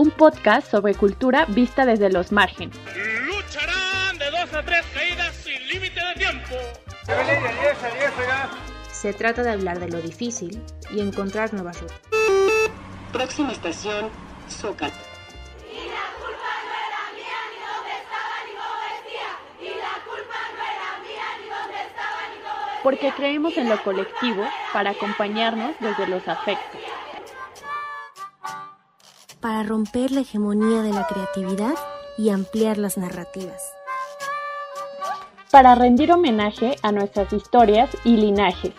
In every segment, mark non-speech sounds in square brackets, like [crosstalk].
un podcast sobre cultura vista desde los márgenes. Lucharán de dos a tres caídas sin límite de tiempo. Se trata de hablar de lo difícil y encontrar nuevas rutas. Próxima estación, Zócalo. Porque creemos en lo colectivo para acompañarnos desde los afectos. Para romper la hegemonía de la creatividad y ampliar las narrativas. Para rendir homenaje a nuestras historias y linajes.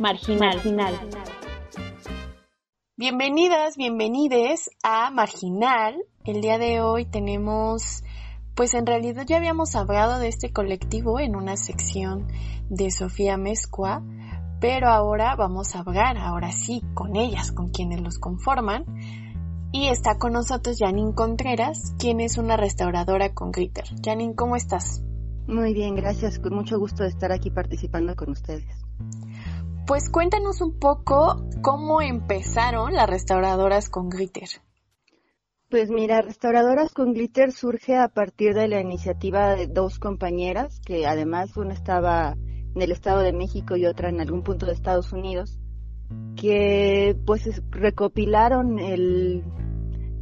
Marginal. Marginal. Bienvenidas, bienvenides a Marginal. El día de hoy tenemos, pues en realidad ya habíamos hablado de este colectivo en una sección de Sofía Mezcua, pero ahora vamos a hablar, ahora sí, con ellas, con quienes los conforman. Y está con nosotros Janine Contreras, quien es una restauradora con glitter. Janine, ¿cómo estás? Muy bien, gracias. Con mucho gusto de estar aquí participando con ustedes. Pues cuéntanos un poco cómo empezaron las restauradoras con glitter. Pues mira, Restauradoras con Glitter surge a partir de la iniciativa de dos compañeras, que además una estaba en el Estado de México y otra en algún punto de Estados Unidos, que pues recopilaron el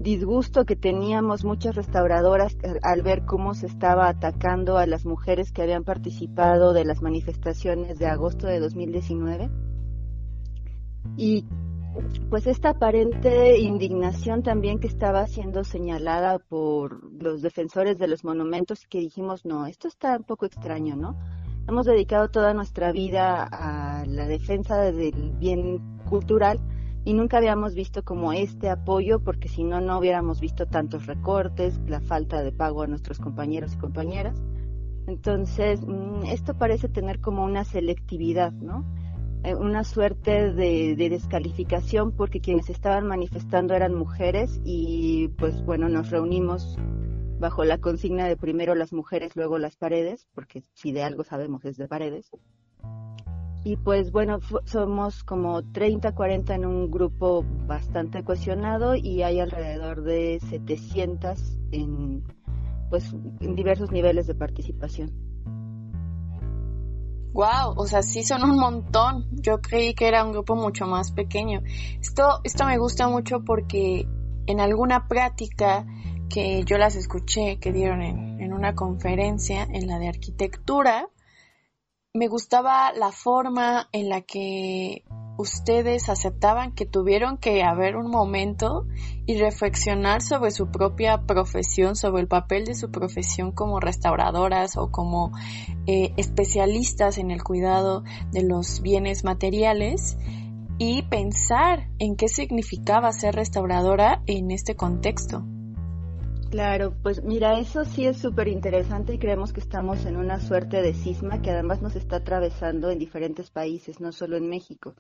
disgusto que teníamos muchas restauradoras al ver cómo se estaba atacando a las mujeres que habían participado de las manifestaciones de agosto de 2019. Y pues esta aparente indignación también que estaba siendo señalada por los defensores de los monumentos que dijimos, no, esto está un poco extraño, ¿no? Hemos dedicado toda nuestra vida a la defensa del bien cultural y nunca habíamos visto como este apoyo porque si no, no hubiéramos visto tantos recortes, la falta de pago a nuestros compañeros y compañeras. Entonces, mm, esto parece tener como una selectividad, ¿no? Eh, una suerte de, de, descalificación porque quienes estaban manifestando eran mujeres y pues bueno, nos reunimos bajo la consigna de primero las mujeres, luego las paredes, porque si de algo sabemos es de paredes. Y pues bueno, somos como 30, 40 en un grupo bastante cuestionado y hay alrededor de 700 en, pues, en diversos niveles de participación. Wow, o sea, sí son un montón. Yo creí que era un grupo mucho más pequeño. Esto, esto me gusta mucho porque en alguna práctica que yo las escuché que dieron en, una conferencia en la de arquitectura, me gustaba la forma en la que ustedes aceptaban que tuvieron que haber un momento y reflexionar sobre su propia profesión, sobre el papel de su profesión como restauradoras o como eh, especialistas en el cuidado de los bienes materiales y pensar en qué significaba ser restauradora en este contexto. Claro, pues mira, eso sí es súper interesante y creemos que estamos en una suerte de cisma que además nos está atravesando en diferentes países, no solo en México.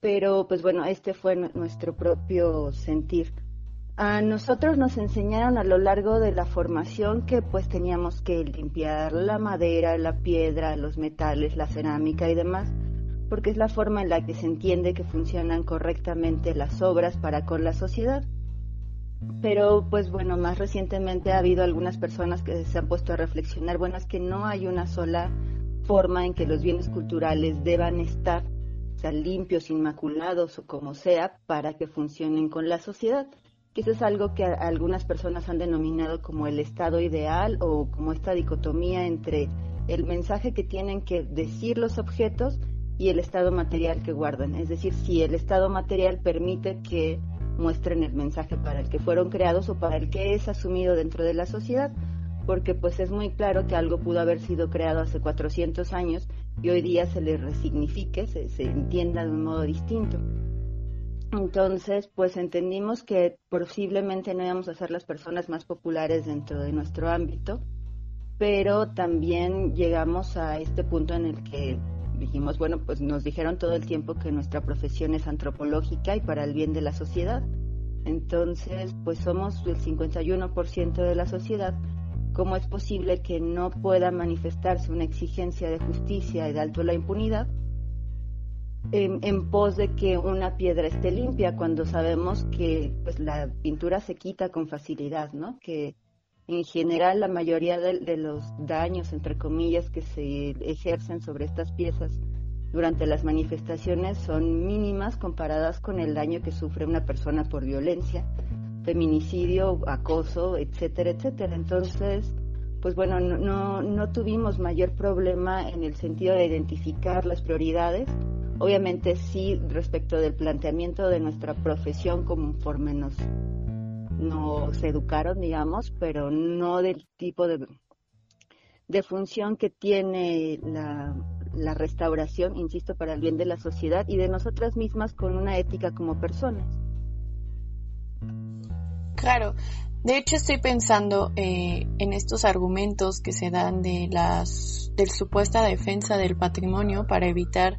Pero pues bueno, este fue nuestro propio sentir. A nosotros nos enseñaron a lo largo de la formación que pues teníamos que limpiar la madera, la piedra, los metales, la cerámica y demás, porque es la forma en la que se entiende que funcionan correctamente las obras para con la sociedad. Pero pues bueno, más recientemente ha habido algunas personas que se han puesto a reflexionar, bueno, es que no hay una sola forma en que los bienes culturales deban estar, o limpios, inmaculados o como sea, para que funcionen con la sociedad. Que eso es algo que algunas personas han denominado como el estado ideal o como esta dicotomía entre el mensaje que tienen que decir los objetos y el estado material que guardan. Es decir, si el estado material permite que muestren el mensaje para el que fueron creados o para el que es asumido dentro de la sociedad, porque pues es muy claro que algo pudo haber sido creado hace 400 años y hoy día se le resignifique, se, se entienda de un modo distinto. Entonces, pues entendimos que posiblemente no íbamos a ser las personas más populares dentro de nuestro ámbito, pero también llegamos a este punto en el que dijimos, bueno, pues nos dijeron todo el tiempo que nuestra profesión es antropológica y para el bien de la sociedad. Entonces, pues somos el 51% de la sociedad. ¿Cómo es posible que no pueda manifestarse una exigencia de justicia y de alto la impunidad? en, pos de que una piedra esté limpia, cuando sabemos que pues, la pintura se quita con facilidad, ¿no? Que en general la mayoría de, los daños, entre comillas, que se ejercen sobre estas piezas durante las manifestaciones son mínimas comparadas con el daño que sufre una persona por violencia, feminicidio, acoso, etcétera, etcétera. Entonces, pues bueno, no, tuvimos mayor problema en el sentido de identificar las prioridades Obviamente sí respecto del planteamiento de nuestra profesión conforme nos, nos educaron, digamos, pero no del tipo de, de función que tiene la, la restauración, insisto, para el bien de la sociedad y de nosotras mismas con una ética como personas. Claro, de hecho estoy pensando eh, en estos argumentos que se dan de las de supuesta defensa del patrimonio para evitar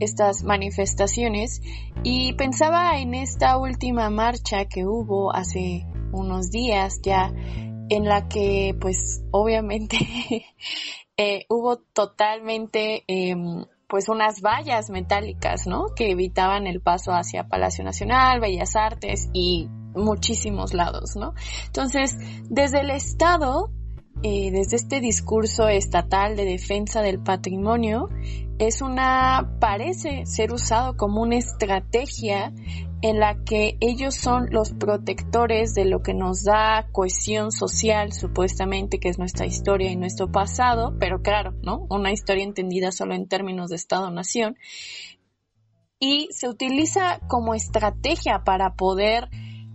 estas manifestaciones y pensaba en esta última marcha que hubo hace unos días ya en la que pues obviamente [laughs] eh, hubo totalmente em, pues unas vallas metálicas, ¿no? Que evitaban el paso hacia Palacio Nacional, Bellas Artes y muchísimos lados, ¿no? Entonces, desde el Estado, eh, desde este discurso estatal de defensa del patrimonio, es una, parece ser usado como una estrategia en la que ellos son los protectores de lo que nos da cohesión social, supuestamente, que es nuestra historia y nuestro pasado, pero claro, ¿no? Una historia entendida solo en términos de Estado-nación. Y se utiliza como estrategia para poder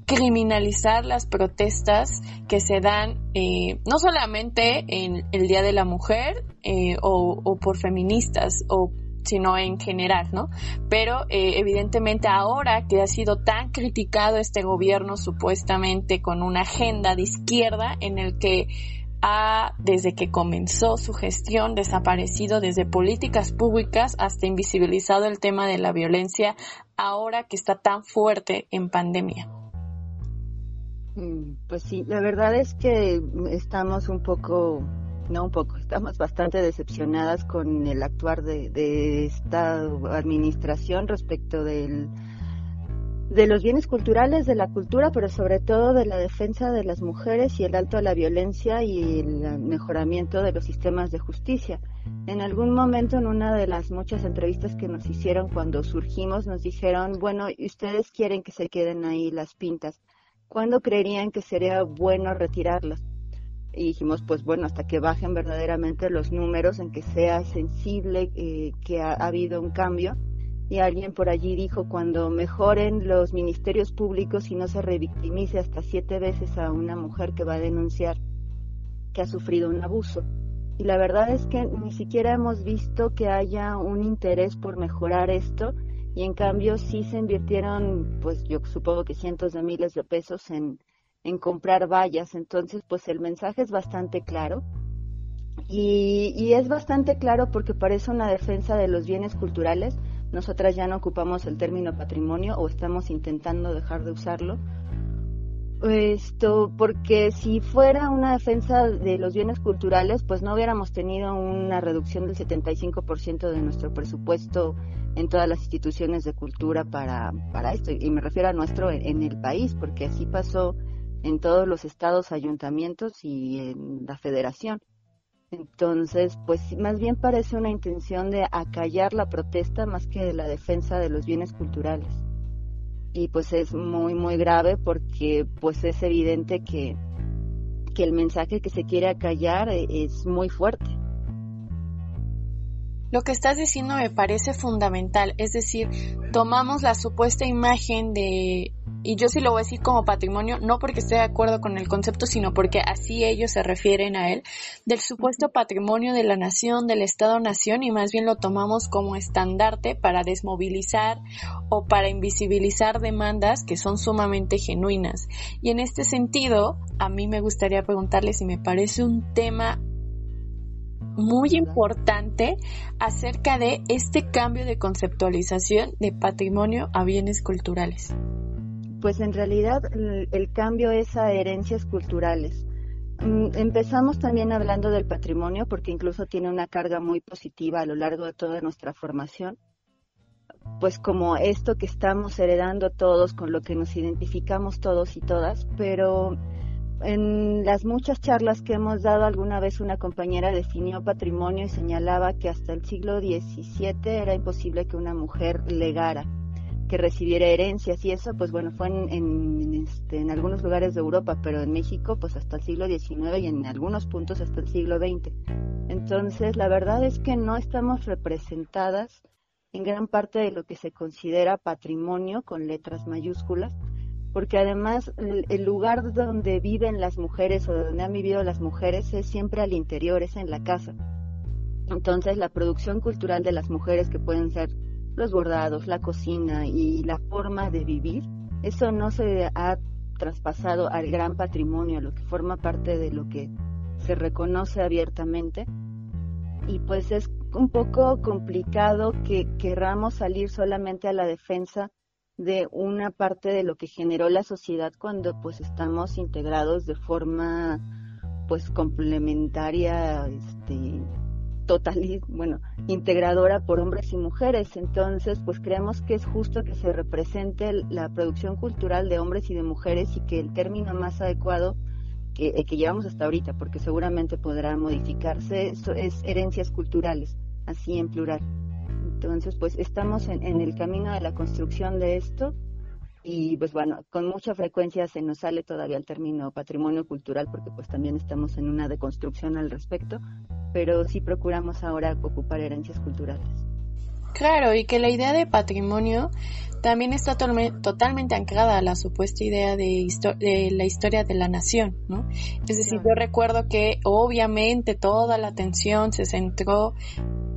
criminalizar las protestas que se dan eh, no solamente en el Día de la Mujer eh, o, por feministas o sino en general, ¿no? Pero eh, evidentemente ahora que ha sido tan criticado este gobierno supuestamente con una agenda de izquierda en el que ha, desde que comenzó su gestión, desaparecido desde políticas públicas hasta invisibilizado el tema de la violencia ahora que está tan fuerte en pandemia. Mm, pues sí, la verdad es que estamos un poco, no un poco, estamos bastante decepcionadas con el actuar de, esta administración respecto de los bienes culturales, de la cultura, pero sobre todo de la defensa de las mujeres y el alto a la violencia y el mejoramiento de los sistemas de justicia. En algún momento, en una de las muchas entrevistas que nos hicieron cuando surgimos, nos dijeron, bueno, ustedes quieren que se queden ahí las pintas ¿cuándo creerían que sería bueno retirarlas? Y dijimos, pues bueno, hasta que bajen verdaderamente los números, en que sea sensible eh, que ha, habido un cambio. Y alguien por allí dijo, cuando mejoren los ministerios públicos y no se revictimice hasta siete veces a una mujer que va a denunciar que ha sufrido un abuso. Y la verdad es que ni siquiera hemos visto que haya un interés por mejorar esto y en cambio sí se invirtieron, pues yo supongo que cientos de miles de pesos en, en comprar vallas, entonces pues el mensaje es bastante claro. Y, y es bastante claro porque parece una defensa de los bienes culturales, nosotras ya no ocupamos el término patrimonio o estamos intentando dejar de usarlo, esto, porque si fuera una defensa de los bienes culturales, pues no hubiéramos tenido una reducción del 75% de nuestro presupuesto en todas las instituciones de cultura para, para esto. Y me refiero a nuestro en, el país, porque así pasó en todos los estados, ayuntamientos y en la federación. Entonces, pues más bien parece una intención de acallar la protesta más que de la defensa de los bienes culturales. Y pues es muy, muy grave porque pues es evidente que, que el mensaje que se quiere acallar es muy fuerte. Lo que estás diciendo me parece fundamental, es decir, tomamos la supuesta imagen de, y yo sí lo voy a decir como patrimonio, no porque esté de acuerdo con el concepto, sino porque así ellos se refieren a él, del supuesto patrimonio de la nación, del Estado-nación, y más bien lo tomamos como estandarte para desmovilizar o para invisibilizar demandas que son sumamente genuinas. Y en este sentido, a mí me gustaría preguntarle si me parece un tema muy importante acerca de este cambio de conceptualización de patrimonio a bienes culturales. Pues en realidad el, cambio es a herencias culturales. Mm, empezamos también hablando del patrimonio porque incluso tiene una carga muy positiva a lo largo de toda nuestra formación, pues como esto que estamos heredando todos, con lo que nos identificamos todos y todas, pero en las muchas charlas que hemos dado alguna vez una compañera definió patrimonio y señalaba que hasta el siglo XVII era imposible que una mujer legara, que recibiera herencias y eso pues bueno fue en, este, en algunos lugares de Europa, pero en México pues hasta el siglo XIX y en algunos puntos hasta el siglo XX. Entonces la verdad es que no estamos representadas en gran parte de lo que se considera patrimonio con letras mayúsculas porque además el lugar donde viven las mujeres o donde han vivido las mujeres es siempre al interior, es en la casa. Entonces la producción cultural de las mujeres que pueden ser los bordados, la cocina y la forma de vivir, eso no se ha traspasado al gran patrimonio, lo que forma parte de lo que se reconoce abiertamente. Y pues es un poco complicado que querramos salir solamente a la defensa de una parte de lo que generó la sociedad cuando pues estamos integrados de forma pues complementaria este total bueno integradora por hombres y mujeres. Entonces pues creemos que es justo que se represente la producción cultural de hombres y de mujeres y que el término más adecuado que, eh, que llevamos hasta ahorita porque seguramente podrá modificarse es herencias culturales así en plural. Entonces, pues estamos en, el camino de la construcción de esto y pues bueno, con mucha frecuencia se nos sale todavía el término patrimonio cultural porque pues también estamos en una deconstrucción al respecto, pero sí procuramos ahora ocupar herencias culturales. Claro, y que la idea de patrimonio también está totalmente anclada a la supuesta idea de, de, la historia de la nación, ¿no? Es decir, yo recuerdo que obviamente toda la atención se centró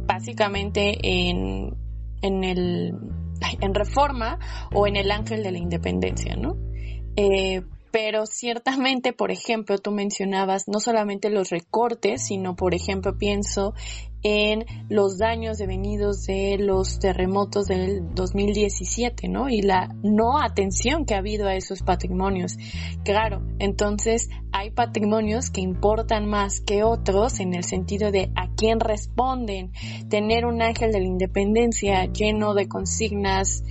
básicamente en, en el en reforma o en el ángel de la independencia, ¿no? Eh, pero ciertamente, por ejemplo, tú mencionabas no solamente los recortes, sino, por ejemplo, pienso en los daños devenidos de los terremotos del 2017, ¿no? Y la no atención que ha habido a esos patrimonios. Claro, entonces hay patrimonios que importan más que otros en el sentido de a quién responden. Tener un ángel de la independencia lleno de consignas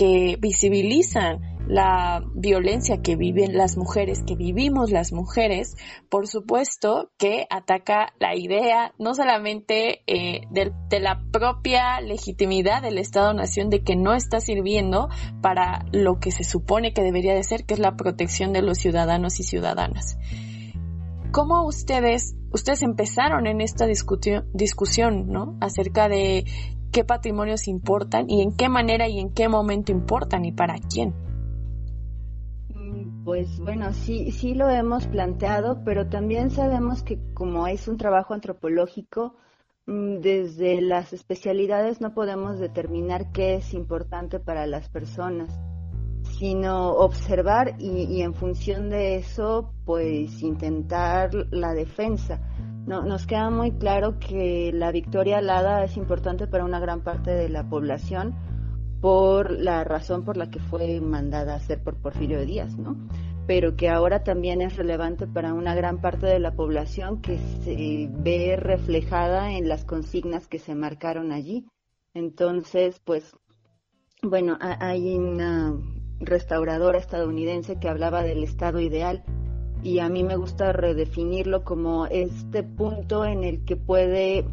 que visibilizan la violencia que viven las mujeres, que vivimos las mujeres, por supuesto que ataca la idea no solamente eh, de, de, la propia legitimidad del Estado-Nación de que no está sirviendo para lo que se supone que debería de ser, que es la protección de los ciudadanos y ciudadanas. ¿Cómo ustedes, ustedes empezaron en esta discusión, ¿no? Acerca de qué patrimonios importan y en qué manera y en qué momento importan y para quién. Pues bueno, sí, sí lo hemos planteado, pero también sabemos que como es un trabajo antropológico, mm, desde las especialidades no podemos determinar qué es importante para las personas, sino observar y en función de eso, pues intentar la defensa no, nos queda muy claro que la victoria alada es importante para una gran parte de la población por la razón por la que fue mandada a hacer por Porfirio Díaz, ¿no? Pero que ahora también es relevante para una gran parte de la población que se ve reflejada en las consignas que se marcaron allí. Entonces, pues, bueno, hay una restauradora estadounidense que hablaba del estado ideal y a mí me gusta redefinirlo como este punto en el que puede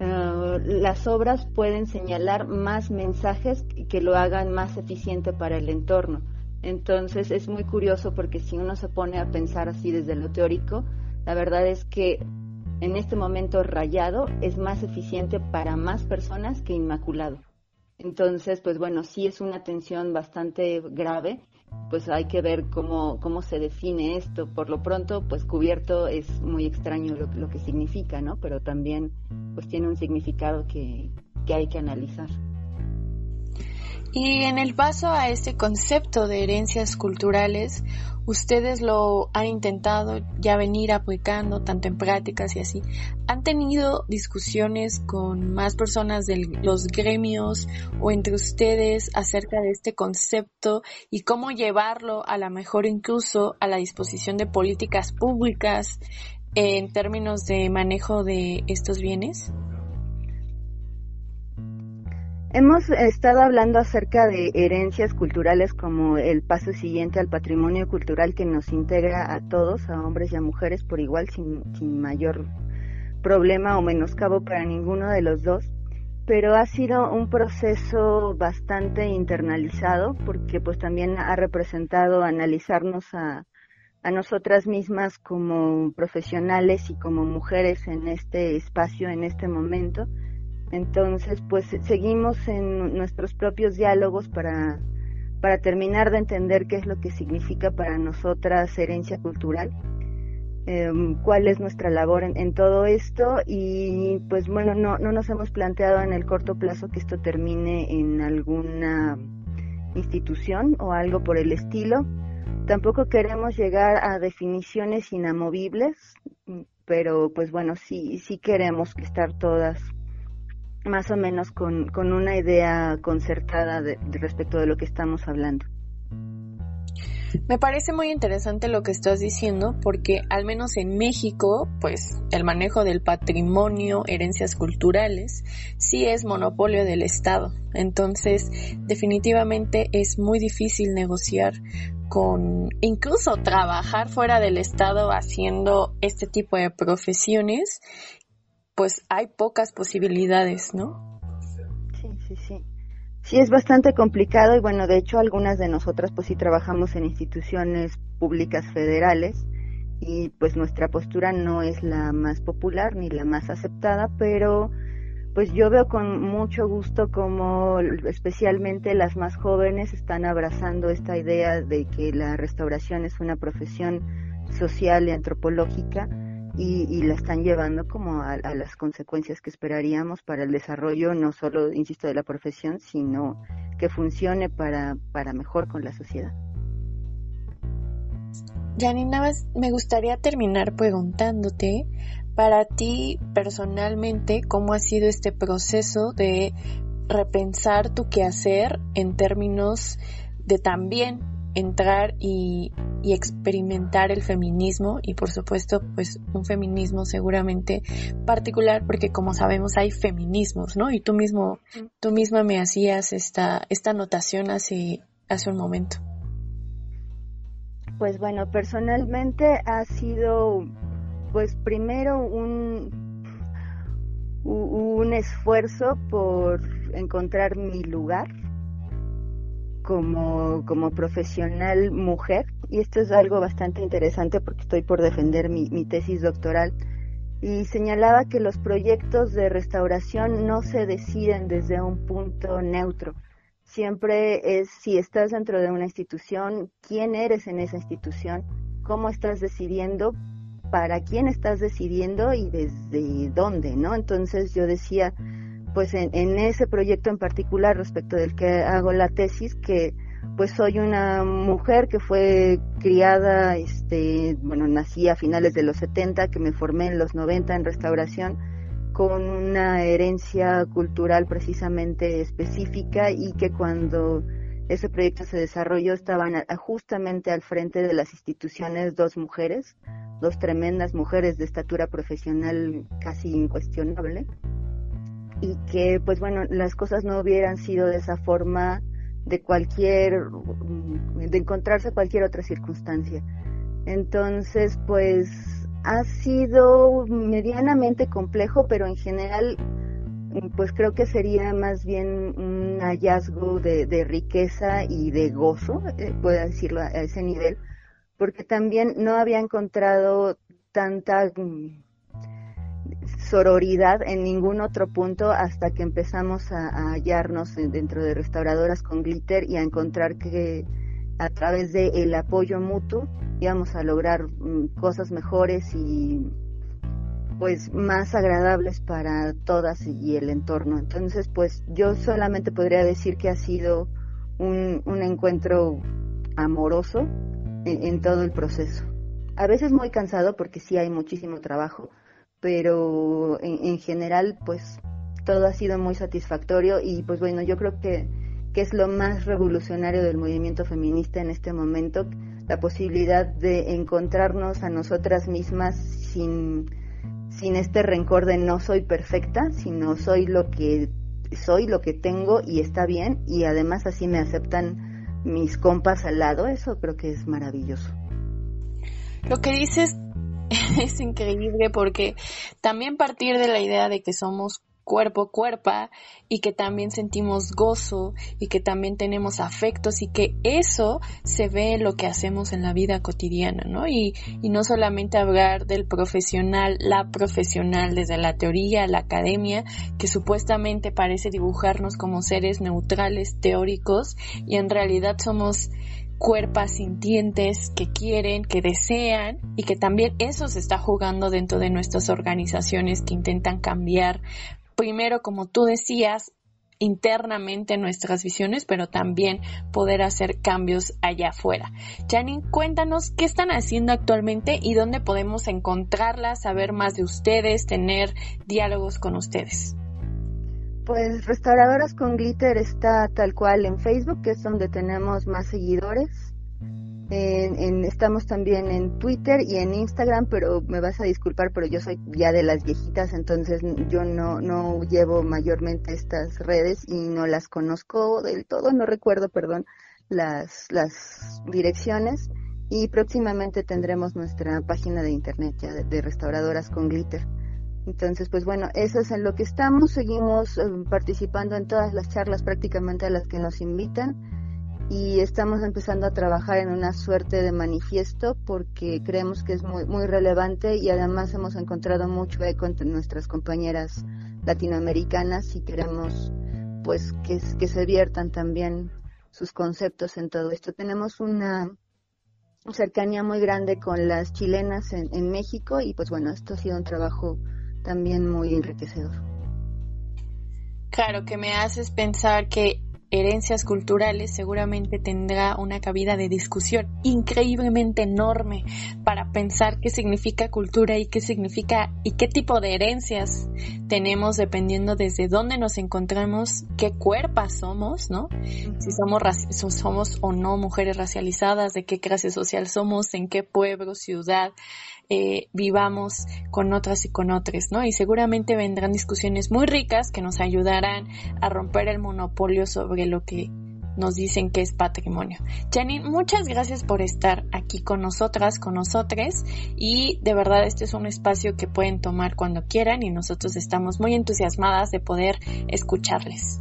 eh, las obras pueden señalar más mensajes que lo hagan más eficiente para el entorno. Entonces es muy curioso porque si uno se pone a pensar así desde lo teórico, la verdad es que en este momento rayado es más eficiente para más personas que inmaculado. Entonces, pues bueno, sí es una tensión bastante grave pues hay que ver cómo, cómo se define esto. Por lo pronto, pues cubierto es muy extraño lo, lo que significa, ¿no? Pero también pues tiene un significado que, que hay que analizar. Y en el paso a este concepto de herencias culturales, ustedes lo han intentado ya venir aplicando tanto en prácticas y así. ¿Han tenido discusiones con más personas de los gremios o entre ustedes acerca de este concepto y cómo llevarlo a la mejor incluso a la disposición de políticas públicas en términos de manejo de estos bienes? Hemos estado hablando acerca de herencias culturales como el paso siguiente al patrimonio cultural que nos integra a todos, a hombres y a mujeres por igual, sin, sin mayor problema o menoscabo para ninguno de los dos, pero ha sido un proceso bastante internalizado porque pues también ha representado analizarnos a, a nosotras mismas como profesionales y como mujeres en este espacio, en este momento entonces, pues seguimos en nuestros propios diálogos para, para terminar de entender qué es lo que significa para nosotras herencia cultural, em, cuál es nuestra labor en, todo esto y pues bueno, no, no nos hemos planteado en el corto plazo que esto termine en alguna institución o algo por el estilo. Tampoco queremos llegar a definiciones inamovibles, pero pues bueno, sí, sí queremos estar todas más o menos con, con una idea concertada de, respecto de lo que estamos hablando. Me parece muy interesante lo que estás diciendo porque al menos en México, pues el manejo del patrimonio, herencias culturales, sí es monopolio del Estado. Entonces, definitivamente es muy difícil negociar con, incluso trabajar fuera del Estado haciendo este tipo de profesiones pues hay pocas posibilidades, ¿no? Sí, sí, sí. Sí, es bastante complicado y bueno, de hecho algunas de nosotras pues sí trabajamos en instituciones públicas federales y pues nuestra postura no es la más popular ni la más aceptada, pero pues yo veo con mucho gusto como especialmente las más jóvenes están abrazando esta idea de que la restauración es una profesión social y antropológica y, la están llevando como a, las consecuencias que esperaríamos para el desarrollo, no solo, insisto, de la profesión, sino que funcione para, para mejor con la sociedad. Janine, me gustaría terminar preguntándote, para ti personalmente, ¿cómo ha sido este proceso de repensar tu quehacer en términos de también entrar y, experimentar el feminismo y por supuesto pues un feminismo seguramente particular porque como sabemos hay feminismos, ¿no? Y tú mismo, tú misma me hacías esta, esta anotación hace, hace un momento. Pues bueno, personalmente ha sido pues primero un, un esfuerzo por encontrar mi lugar como, como profesional mujer, y esto es algo bastante interesante porque estoy por defender mi, mi tesis doctoral, y señalaba que los proyectos de restauración no se deciden desde un punto neutro. Siempre es si estás dentro de una institución, quién eres en esa institución, cómo estás decidiendo, para quién estás decidiendo y desde dónde, ¿no? Entonces yo decía, pues en, ese proyecto en particular respecto del que hago la tesis, que pues soy una mujer que fue criada, este, bueno, nací a finales de los 70, que me formé en los 90 en restauración, con una herencia cultural precisamente específica y que cuando ese proyecto se desarrolló estaban justamente al frente de las instituciones dos mujeres, dos tremendas mujeres de estatura profesional casi incuestionable y que pues bueno las cosas no hubieran sido de esa forma de cualquier de encontrarse cualquier otra circunstancia. Entonces pues ha sido medianamente complejo pero en general pues creo que sería más bien un hallazgo de, riqueza y de gozo eh, decirlo a ese nivel porque también no había encontrado tanta sororidad en ningún otro punto hasta que empezamos a, hallarnos dentro de restauradoras con glitter y a encontrar que a través del el apoyo mutuo íbamos a lograr mm, cosas mejores y pues más agradables para todas y el entorno. Entonces, pues yo solamente podría decir que ha sido un, encuentro amoroso en, en todo el proceso. A veces muy cansado porque sí hay muchísimo trabajo, pero en, general pues todo ha sido muy satisfactorio y pues bueno, yo creo que, que es lo más revolucionario del movimiento feminista en este momento, la posibilidad de encontrarnos a nosotras mismas sin, sin este rencor de no soy perfecta, sino soy lo que soy, lo que tengo y está bien y además así me aceptan mis compas al lado, eso creo que es maravilloso. Lo que dices [laughs] es increíble porque también partir de la idea de que somos cuerpo cuerpa y que también sentimos gozo y que también tenemos afectos y que eso se ve en lo que hacemos en la vida cotidiana, ¿no? Y, y no solamente hablar del profesional, la profesional desde la teoría, la academia, que supuestamente parece dibujarnos como seres neutrales, teóricos, y en realidad somos cuerpas sintientes que quieren, que desean y que también eso se está jugando dentro de nuestras organizaciones que intentan cambiar primero, como tú decías, internamente nuestras visiones, pero también poder hacer cambios allá afuera. Janine, cuéntanos qué están haciendo actualmente y dónde podemos encontrarlas, saber más de ustedes, tener diálogos con ustedes. Pues Restauradoras con Glitter está tal cual en Facebook, que es donde tenemos más seguidores. En, estamos también en Twitter y en Instagram, pero me vas a disculpar, pero yo soy ya de las viejitas, entonces yo no, no llevo mayormente estas redes y no las conozco del todo, no recuerdo, perdón, las, las direcciones. Y próximamente tendremos nuestra página de internet ya de, restauradoras con glitter. Entonces, pues bueno, eso es en lo que estamos. Seguimos eh, participando en todas las charlas prácticamente a las que nos invitan y estamos empezando a trabajar en una suerte de manifiesto porque creemos que es muy, muy relevante y además hemos encontrado mucho eco entre nuestras compañeras latinoamericanas y queremos pues que, que se viertan también sus conceptos en todo esto. Tenemos una cercanía muy grande con las chilenas en, en México y pues bueno, esto ha sido un trabajo también muy enriquecedor. Claro, que me haces pensar que herencias culturales seguramente tendrá una cabida de discusión increíblemente enorme para pensar qué significa cultura y qué significa y qué tipo de herencias tenemos dependiendo desde dónde nos encontramos, qué cuerpas somos, ¿no? Si somos, somos o no mujeres racializadas, de qué clase social somos, en qué pueblo, ciudad, eh, vivamos con otras y con otras, ¿no? Y seguramente vendrán discusiones muy ricas que nos ayudarán a romper el monopolio sobre lo que nos dicen que es patrimonio. Janine, muchas gracias por estar aquí con nosotras, con nosotros y de verdad este es un espacio que pueden tomar cuando quieran y nosotros estamos muy entusiasmadas de poder escucharles.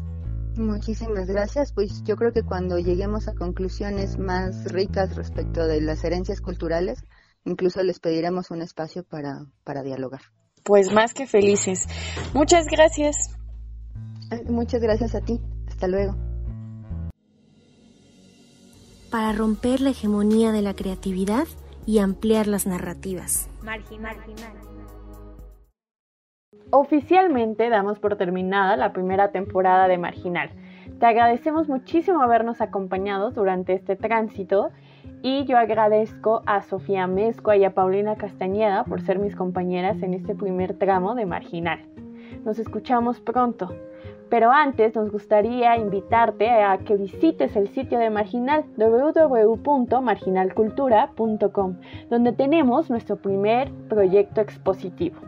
Muchísimas gracias. Pues yo creo que cuando lleguemos a conclusiones más ricas respecto de las herencias culturales, Incluso les pediremos un espacio para, para dialogar. Pues más que felices. Muchas gracias. Muchas gracias a ti. Hasta luego. Para romper la hegemonía de la creatividad y ampliar las narrativas. Marginal. Oficialmente damos por terminada la primera temporada de Marginal. Te agradecemos muchísimo habernos acompañado durante este tránsito y yo agradezco a Sofía Mezco y a Paulina Castañeda por ser mis compañeras en este primer tramo de Marginal. Nos escuchamos pronto. Pero antes nos gustaría invitarte a que visites el sitio de Marginal www.marginalcultura.com, donde tenemos nuestro primer proyecto expositivo.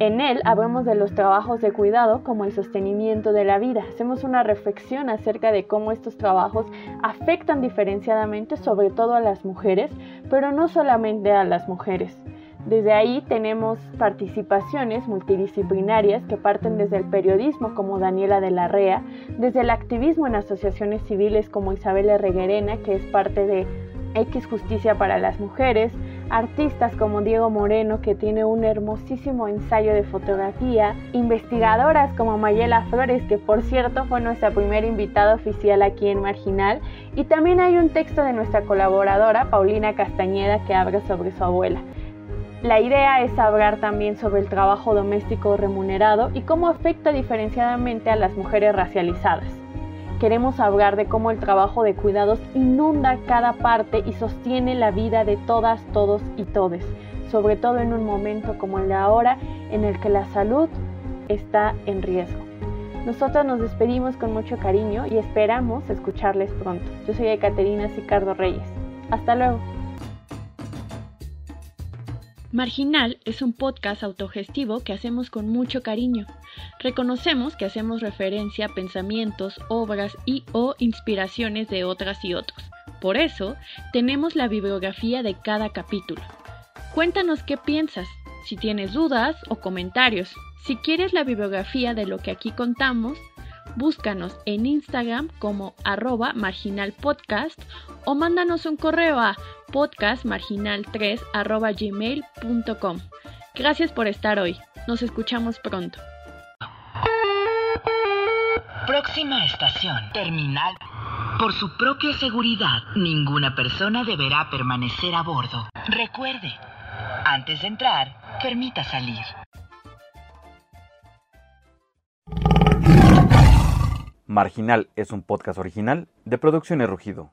En él hablamos de los trabajos de cuidado como el sostenimiento de la vida. Hacemos una reflexión acerca de cómo estos trabajos afectan diferenciadamente sobre todo a las mujeres, pero no solamente a las mujeres. Desde ahí tenemos participaciones multidisciplinarias que parten desde el periodismo como Daniela de la Rea, desde el activismo en asociaciones civiles como Isabel Reguerena, que es parte de X Justicia para las Mujeres, artistas como Diego Moreno, que tiene un hermosísimo ensayo de fotografía, investigadoras como Mayela Flores, que por cierto fue nuestra primera invitada oficial aquí en Marginal, y también hay un texto de nuestra colaboradora, Paulina Castañeda, que habla sobre su abuela. La idea es hablar también sobre el trabajo doméstico remunerado y cómo afecta diferenciadamente a las mujeres racializadas queremos hablar de cómo el trabajo de cuidados inunda cada parte y sostiene la vida de todas, todos y todes, sobre todo en un momento como el de ahora en el que la salud está en riesgo. Nosotros nos despedimos con mucho cariño y esperamos escucharles pronto. Yo soy Ecaterina Sicardo Reyes. Hasta luego. Marginal es un podcast autogestivo que hacemos con mucho cariño. reconocemos que hacemos referencia a pensamientos, obras y o inspiraciones de otras y otros. Por eso, tenemos la bibliografía de cada capítulo. Cuéntanos qué piensas, si tienes dudas o comentarios. Si quieres la bibliografía de lo que aquí contamos, búscanos en Instagram como arroba marginalpodcast o mándanos un correo a podcastmarginal3 arroba gmail.com. Gracias por estar hoy. Nos escuchamos pronto. Próxima estación, terminal. Por su propia seguridad, ninguna persona deberá permanecer a bordo. Recuerde, antes de entrar, permita salir. Marginal es un podcast original de Producciones Rugido.